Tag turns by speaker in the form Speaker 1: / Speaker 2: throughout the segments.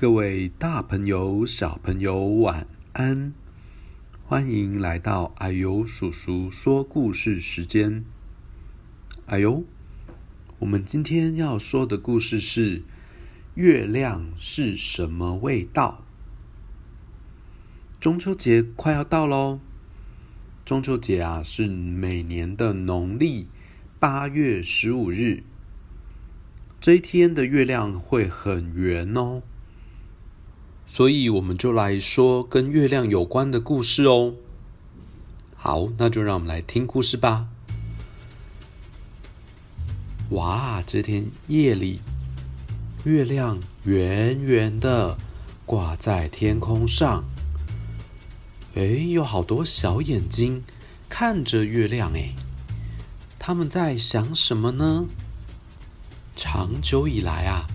Speaker 1: 各位大朋友、小朋友，晚安！欢迎来到啊呦叔叔说故事时间。啊呦，我们今天要说的故事是：月亮是什么味道？中秋节快要到喽！中秋节啊，是每年的农历八月十五日。这一天的月亮会很圆哦，所以我们就来说跟月亮有关的故事哦。好，那就让我们来听故事吧。哇，这天夜里，月亮圆圆的挂在天空上。哎，有好多小眼睛看着月亮，哎，他们在想什么呢？长久以来啊，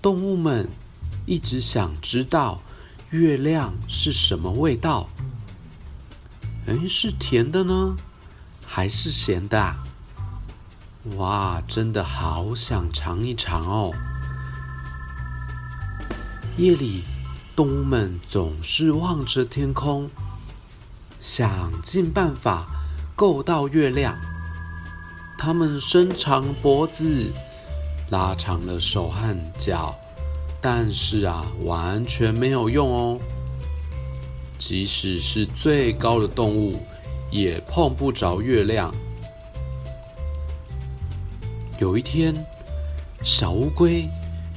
Speaker 1: 动物们一直想知道月亮是什么味道。哎，是甜的呢，还是咸的？哇，真的好想尝一尝哦！夜里。动物们总是望着天空，想尽办法够到月亮。它们伸长脖子，拉长了手和脚，但是啊，完全没有用哦。即使是最高的动物，也碰不着月亮。有一天，小乌龟。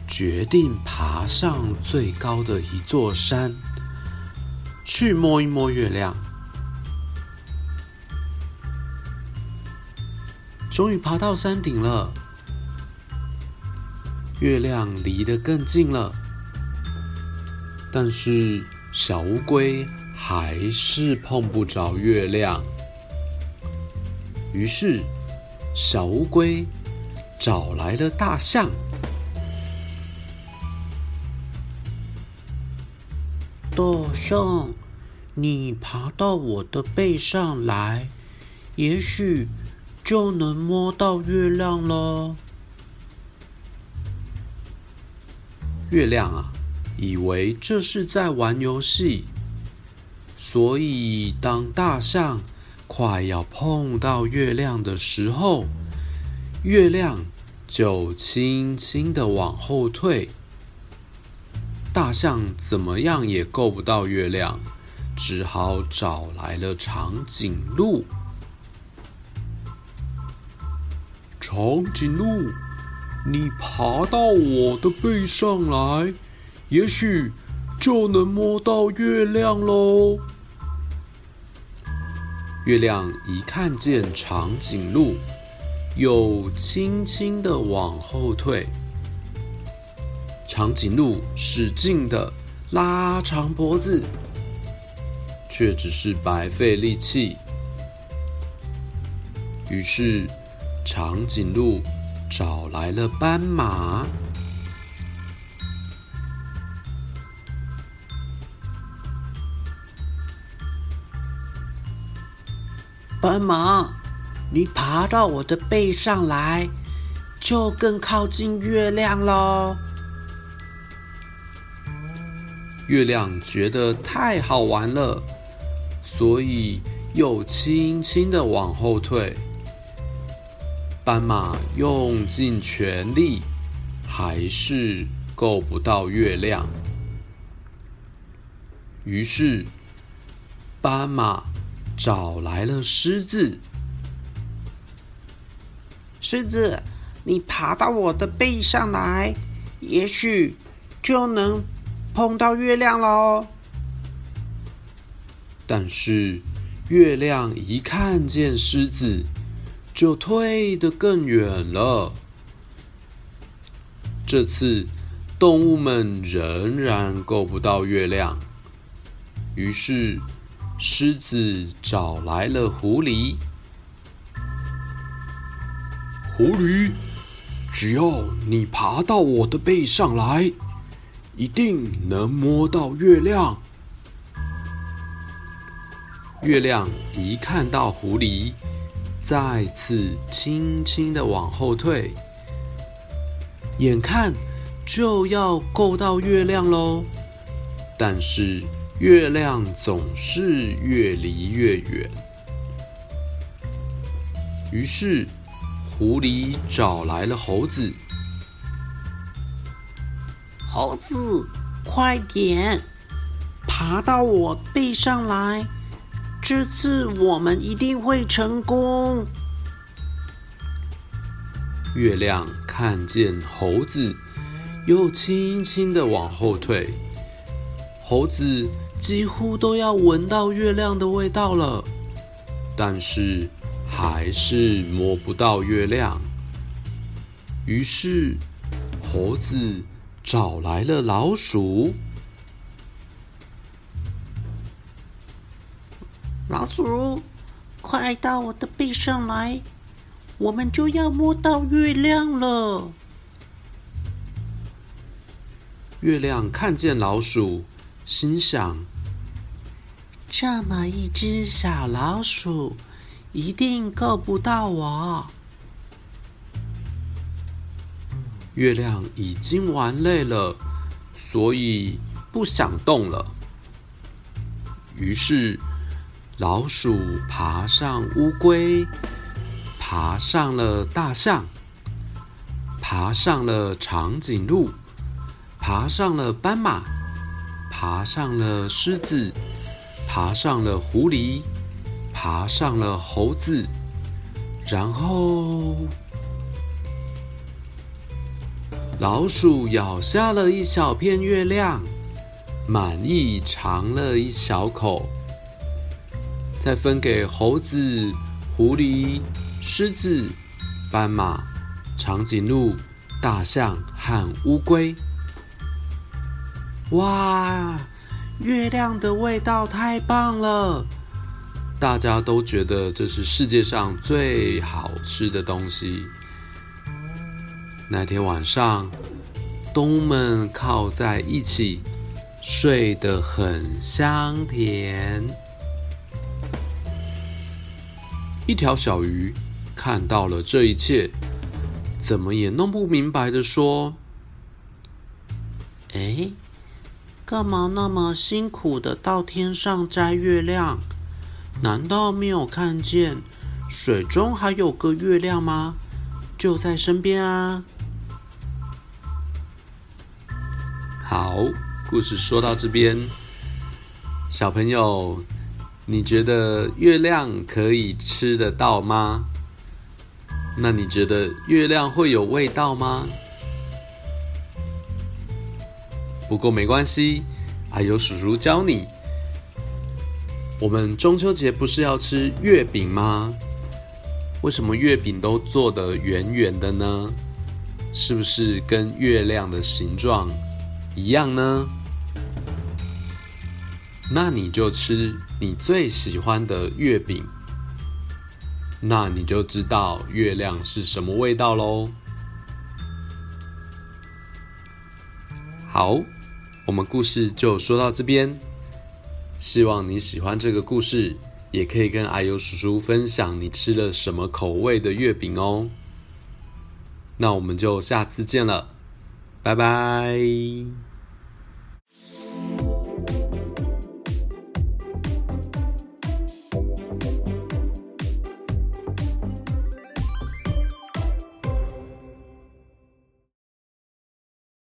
Speaker 1: 决定爬上最高的一座山，去摸一摸月亮。终于爬到山顶了，月亮离得更近了，但是小乌龟还是碰不着月亮。于是，小乌龟找来了大象。大象，你爬到我的背上来，也许就能摸到月亮了。月亮啊，以为这是在玩游戏，所以当大象快要碰到月亮的时候，月亮就轻轻的往后退。大象怎么样也够不到月亮，只好找来了长颈鹿。长颈鹿，你爬到我的背上来，也许就能摸到月亮喽。月亮一看见长颈鹿，又轻轻的往后退。长颈鹿使劲的拉长脖子，却只是白费力气。于是，长颈鹿找来了斑马。斑马，你爬到我的背上来，就更靠近月亮喽。月亮觉得太好玩了，所以又轻轻的往后退。斑马用尽全力，还是够不到月亮。于是，斑马找来了狮子。狮子，你爬到我的背上来，也许就能。碰到月亮喽！但是月亮一看见狮子，就退得更远了。这次动物们仍然够不到月亮，于是狮子找来了狐狸。狐狸，只要你爬到我的背上来。一定能摸到月亮。月亮一看到狐狸，再次轻轻的往后退。眼看就要够到月亮喽。但是月亮总是越离越远。于是狐狸找来了猴子。
Speaker 2: 猴子，快点，爬到我背上来。这次我们一定会成功。
Speaker 1: 月亮看见猴子，又轻轻的往后退。猴子几乎都要闻到月亮的味道了，但是还是摸不到月亮。于是，猴子找来了老鼠。
Speaker 2: 老鼠，快到我的背上来，我们就要摸到月亮了。
Speaker 1: 月亮看见老鼠，心想：
Speaker 2: 这么一只小老鼠，一定够不到我。
Speaker 1: 月亮已经玩累了，所以不想动了。于是。老鼠爬上乌龟，爬上了大象，爬上了长颈鹿，爬上了斑马，爬上了狮子，爬上了狐狸，爬上了猴子，然后老鼠咬下了一小片月亮，满意尝了一小口。再分给猴子、狐狸、狮子、斑马、长颈鹿、大象和乌龟。
Speaker 2: 哇，月亮的味道太棒了！
Speaker 1: 大家都觉得这是世界上最好吃的东西。那天晚上，动物们靠在一起，睡得很香甜。一条小鱼看到了这一切，怎么也弄不明白地说：“
Speaker 2: 哎，干嘛那么辛苦的到天上摘月亮？难道没有看见水中还有个月亮吗？就在身边啊！”
Speaker 1: 好，故事说到这边，小朋友。你觉得月亮可以吃得到吗？那你觉得月亮会有味道吗？不过没关系，还有叔叔教你。我们中秋节不是要吃月饼吗？为什么月饼都做得圆圆的呢？是不是跟月亮的形状一样呢？那你就吃你最喜欢的月饼，那你就知道月亮是什么味道喽。好，我们故事就说到这边，希望你喜欢这个故事，也可以跟阿尤叔叔分享你吃了什么口味的月饼哦。那我们就下次见了，拜拜。